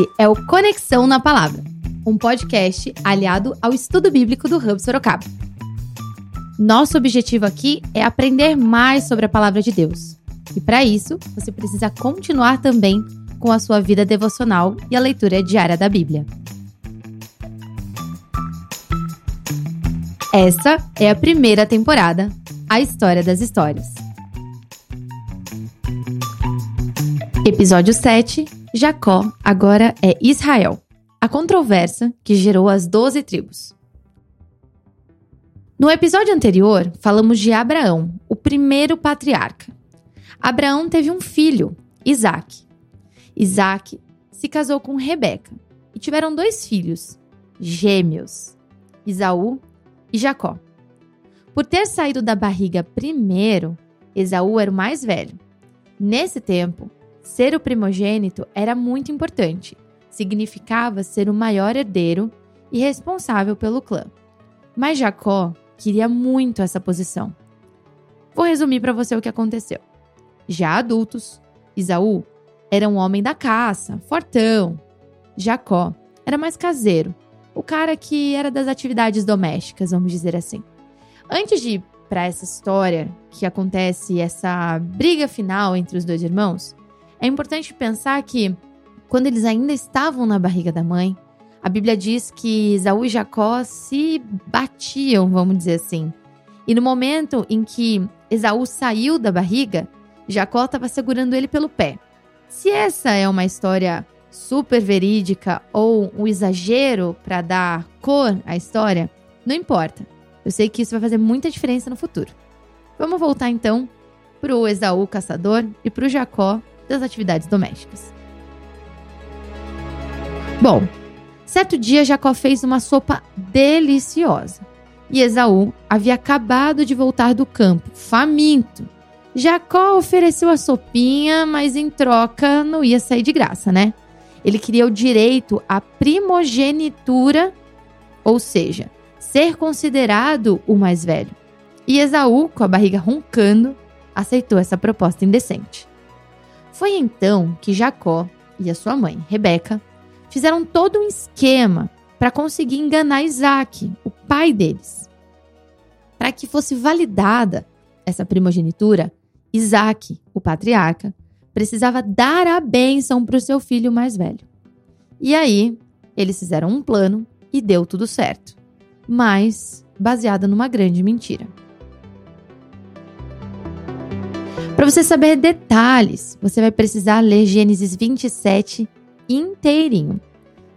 Esse é o Conexão na Palavra, um podcast aliado ao estudo bíblico do Hub Sorocaba. Nosso objetivo aqui é aprender mais sobre a palavra de Deus. E para isso, você precisa continuar também com a sua vida devocional e a leitura diária da Bíblia. Essa é a primeira temporada, A História das Histórias. Episódio 7 Jacó agora é Israel a controvérsia que gerou as doze tribos. No episódio anterior, falamos de Abraão, o primeiro patriarca. Abraão teve um filho, Isaac. Isaac se casou com Rebeca e tiveram dois filhos, gêmeos, Isaú e Jacó. Por ter saído da barriga primeiro, Esaú era o mais velho. Nesse tempo, ser o primogênito era muito importante. Significava ser o maior herdeiro e responsável pelo clã. Mas Jacó queria muito essa posição. Vou resumir para você o que aconteceu. Já adultos, Isaú era um homem da caça, fortão. Jacó era mais caseiro, o cara que era das atividades domésticas, vamos dizer assim. Antes de ir para essa história que acontece essa briga final entre os dois irmãos, é importante pensar que, quando eles ainda estavam na barriga da mãe, a Bíblia diz que Esaú e Jacó se batiam, vamos dizer assim. E no momento em que Esaú saiu da barriga, Jacó estava segurando ele pelo pé. Se essa é uma história super verídica ou um exagero para dar cor à história, não importa. Eu sei que isso vai fazer muita diferença no futuro. Vamos voltar então para o Esaú caçador e para o Jacó das atividades domésticas. Bom, certo dia Jacó fez uma sopa deliciosa e Esaú havia acabado de voltar do campo, faminto. Jacó ofereceu a sopinha, mas em troca não ia sair de graça, né? Ele queria o direito à primogenitura, ou seja, ser considerado o mais velho. E Esaú, com a barriga roncando, aceitou essa proposta indecente. Foi então que Jacó e a sua mãe, Rebeca, fizeram todo um esquema para conseguir enganar Isaac, o pai deles. Para que fosse validada essa primogenitura, Isaac, o patriarca, precisava dar a bênção para o seu filho mais velho. E aí, eles fizeram um plano e deu tudo certo, mas baseada numa grande mentira. Para você saber detalhes, você vai precisar ler Gênesis 27 inteirinho.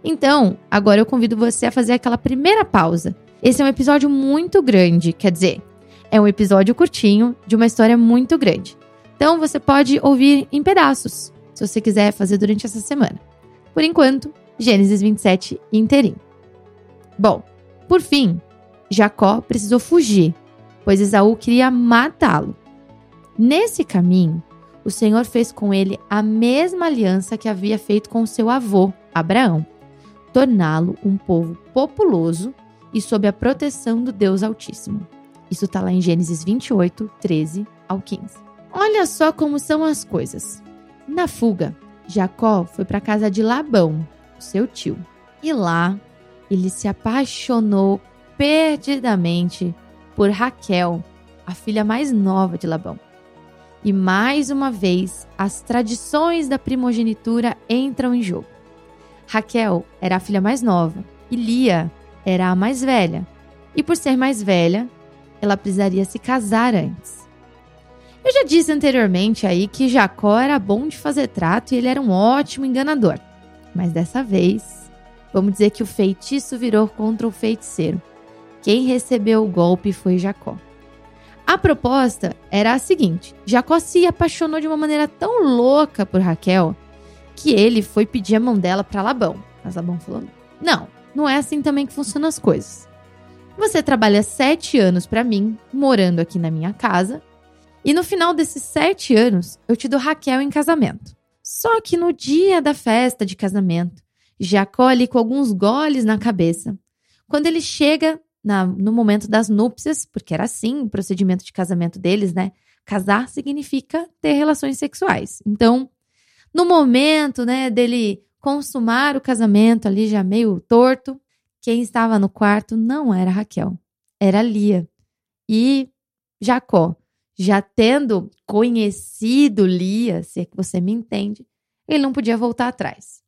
Então, agora eu convido você a fazer aquela primeira pausa. Esse é um episódio muito grande, quer dizer, é um episódio curtinho de uma história muito grande. Então, você pode ouvir em pedaços, se você quiser fazer durante essa semana. Por enquanto, Gênesis 27 inteirinho. Bom, por fim, Jacó precisou fugir, pois Esaú queria matá-lo. Nesse caminho, o Senhor fez com ele a mesma aliança que havia feito com seu avô, Abraão, torná-lo um povo populoso e sob a proteção do Deus Altíssimo. Isso está lá em Gênesis 28, 13 ao 15. Olha só como são as coisas. Na fuga, Jacó foi para a casa de Labão, seu tio, e lá ele se apaixonou perdidamente por Raquel, a filha mais nova de Labão. E mais uma vez, as tradições da primogenitura entram em jogo. Raquel era a filha mais nova e Lia era a mais velha. E por ser mais velha, ela precisaria se casar antes. Eu já disse anteriormente aí que Jacó era bom de fazer trato e ele era um ótimo enganador. Mas dessa vez, vamos dizer que o feitiço virou contra o feiticeiro. Quem recebeu o golpe foi Jacó. A proposta era a seguinte: Jacó se apaixonou de uma maneira tão louca por Raquel que ele foi pedir a mão dela para Labão. Mas Labão falou: Não, não é assim também que funcionam as coisas. Você trabalha sete anos para mim, morando aqui na minha casa, e no final desses sete anos eu te dou Raquel em casamento. Só que no dia da festa de casamento, Jacó ali com alguns goles na cabeça, quando ele chega na, no momento das núpcias, porque era assim o procedimento de casamento deles, né? Casar significa ter relações sexuais. Então, no momento, né, dele consumar o casamento ali já meio torto, quem estava no quarto não era Raquel, era Lia. E Jacó, já tendo conhecido Lia, se é que você me entende, ele não podia voltar atrás.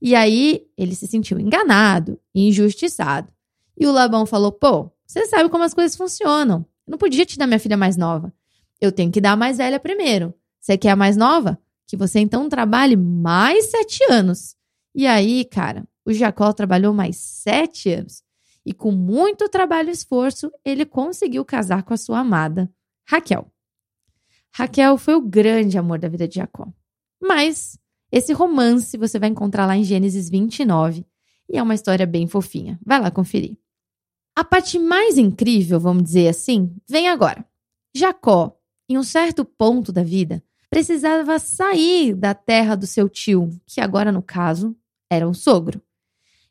E aí ele se sentiu enganado, injustiçado. E o Labão falou: pô, você sabe como as coisas funcionam. Eu não podia te dar minha filha mais nova. Eu tenho que dar a mais velha primeiro. Você quer a mais nova? Que você então trabalhe mais sete anos. E aí, cara, o Jacó trabalhou mais sete anos. E com muito trabalho e esforço, ele conseguiu casar com a sua amada, Raquel. Raquel foi o grande amor da vida de Jacó. Mas esse romance você vai encontrar lá em Gênesis 29 e é uma história bem fofinha. Vai lá conferir. A parte mais incrível, vamos dizer assim, vem agora. Jacó, em um certo ponto da vida, precisava sair da terra do seu tio, que agora, no caso, era um sogro.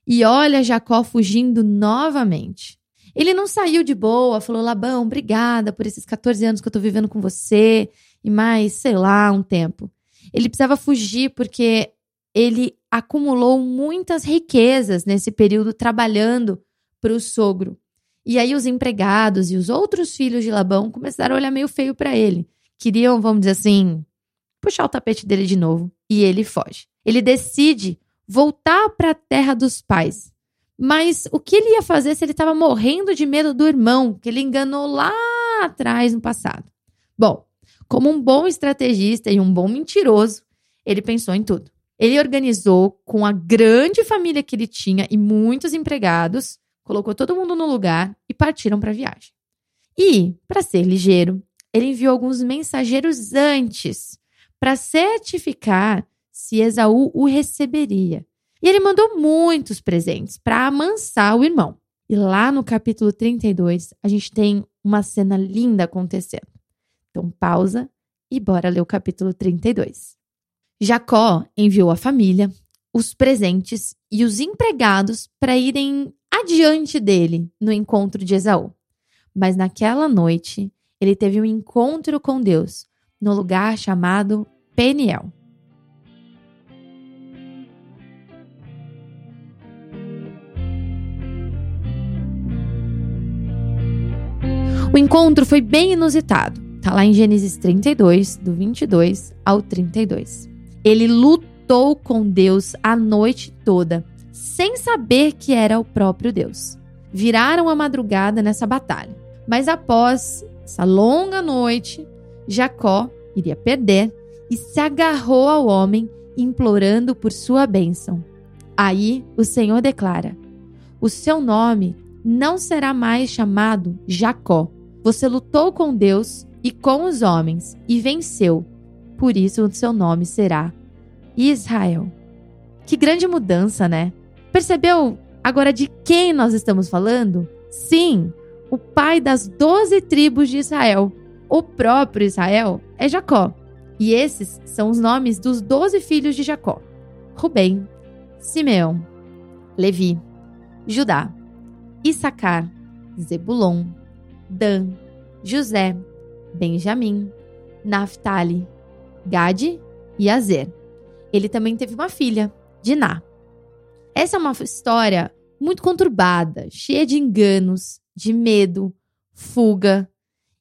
E olha Jacó fugindo novamente. Ele não saiu de boa, falou: Labão, obrigada por esses 14 anos que eu tô vivendo com você e mais, sei lá, um tempo. Ele precisava fugir porque ele acumulou muitas riquezas nesse período trabalhando para o sogro. E aí os empregados e os outros filhos de Labão começaram a olhar meio feio para ele. Queriam, vamos dizer assim, puxar o tapete dele de novo. E ele foge. Ele decide voltar para a terra dos pais. Mas o que ele ia fazer se ele estava morrendo de medo do irmão, que ele enganou lá atrás no passado? Bom, como um bom estrategista e um bom mentiroso, ele pensou em tudo. Ele organizou com a grande família que ele tinha e muitos empregados, colocou todo mundo no lugar e partiram para a viagem. E, para ser ligeiro, ele enviou alguns mensageiros antes para certificar se Esaú o receberia. E ele mandou muitos presentes para amansar o irmão. E lá no capítulo 32, a gente tem uma cena linda acontecendo. Então, pausa e bora ler o capítulo 32. Jacó enviou a família, os presentes e os empregados para irem adiante dele no encontro de Esaú. Mas naquela noite, ele teve um encontro com Deus no lugar chamado Peniel. O encontro foi bem inusitado. Tá lá em Gênesis 32, do 22 ao 32. Ele lutou com Deus a noite toda, sem saber que era o próprio Deus. Viraram a madrugada nessa batalha. Mas após essa longa noite, Jacó iria perder e se agarrou ao homem, implorando por sua bênção. Aí o Senhor declara: O seu nome não será mais chamado Jacó. Você lutou com Deus e com os homens e venceu. Por isso o seu nome será Israel. Que grande mudança, né? Percebeu agora de quem nós estamos falando? Sim, o pai das doze tribos de Israel. O próprio Israel é Jacó. E esses são os nomes dos doze filhos de Jacó: Rubem, Simeão, Levi, Judá, Issacar, Zebulon, Dan, José, Benjamim, Naphtali, Gade e Azer. Ele também teve uma filha, Diná. Essa é uma história muito conturbada, cheia de enganos, de medo, fuga.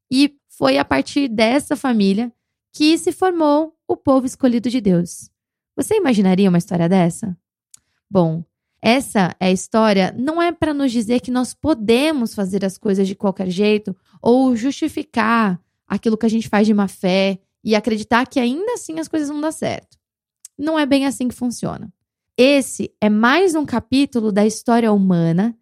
E foi a partir dessa família que se formou o povo escolhido de Deus. Você imaginaria uma história dessa? Bom, essa é a história não é para nos dizer que nós podemos fazer as coisas de qualquer jeito ou justificar aquilo que a gente faz de má fé e acreditar que ainda assim as coisas vão dar certo. Não é bem assim que funciona. Esse é mais um capítulo da história humana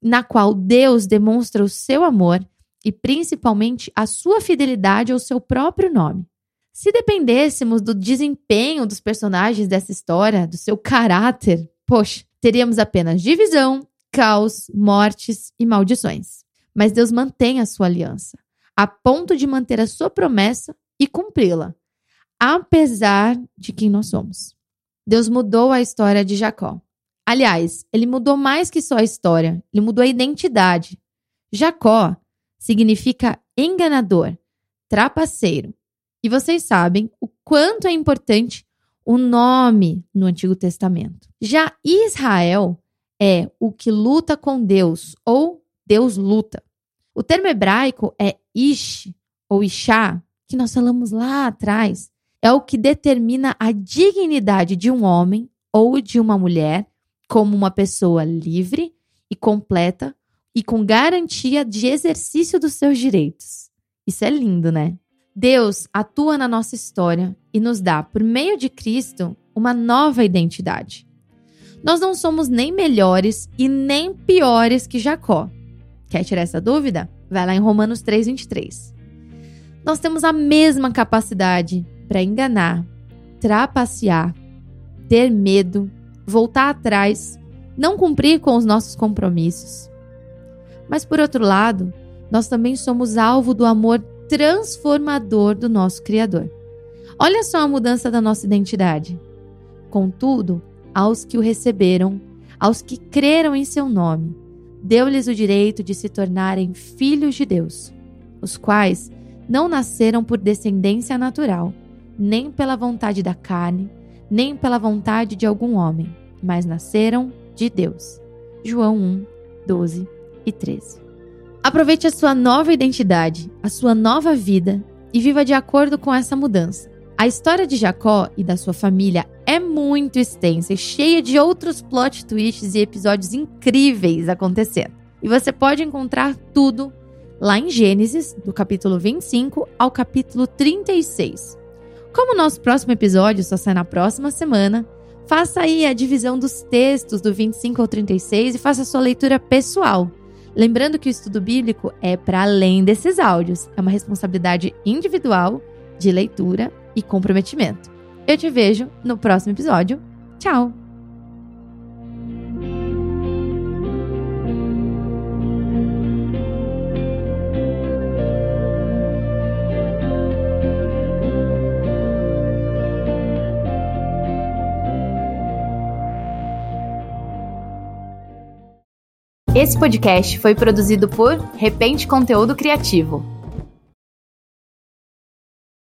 na qual Deus demonstra o seu amor e principalmente a sua fidelidade ao seu próprio nome. Se dependêssemos do desempenho dos personagens dessa história, do seu caráter, poxa, teríamos apenas divisão, caos, mortes e maldições. Mas Deus mantém a sua aliança, a ponto de manter a sua promessa e cumpri-la, apesar de quem nós somos. Deus mudou a história de Jacó. Aliás, ele mudou mais que só a história, ele mudou a identidade. Jacó significa enganador, trapaceiro. E vocês sabem o quanto é importante o nome no Antigo Testamento. Já Israel é o que luta com Deus ou Deus luta. O termo hebraico é Ish ou Ishá, que nós falamos lá atrás, é o que determina a dignidade de um homem ou de uma mulher como uma pessoa livre e completa e com garantia de exercício dos seus direitos. Isso é lindo, né? Deus atua na nossa história e nos dá, por meio de Cristo, uma nova identidade. Nós não somos nem melhores e nem piores que Jacó. Quer tirar essa dúvida? Vai lá em Romanos 3:23. Nós temos a mesma capacidade para enganar, trapacear, ter medo, voltar atrás, não cumprir com os nossos compromissos. Mas por outro lado, nós também somos alvo do amor transformador do nosso Criador. Olha só a mudança da nossa identidade. Contudo, aos que o receberam, aos que creram em seu nome, deu-lhes o direito de se tornarem filhos de Deus, os quais não nasceram por descendência natural, nem pela vontade da carne, nem pela vontade de algum homem, mas nasceram de Deus. João 1, 12 e 13. Aproveite a sua nova identidade, a sua nova vida e viva de acordo com essa mudança. A história de Jacó e da sua família é muito extensa e cheia de outros plot twists e episódios incríveis acontecendo. E você pode encontrar tudo lá em Gênesis, do capítulo 25 ao capítulo 36. Como o nosso próximo episódio só sai na próxima semana, faça aí a divisão dos textos do 25 ao 36 e faça a sua leitura pessoal. Lembrando que o estudo bíblico é para além desses áudios, é uma responsabilidade individual de leitura e comprometimento. Eu te vejo no próximo episódio. Tchau! Esse podcast foi produzido por Repente Conteúdo Criativo.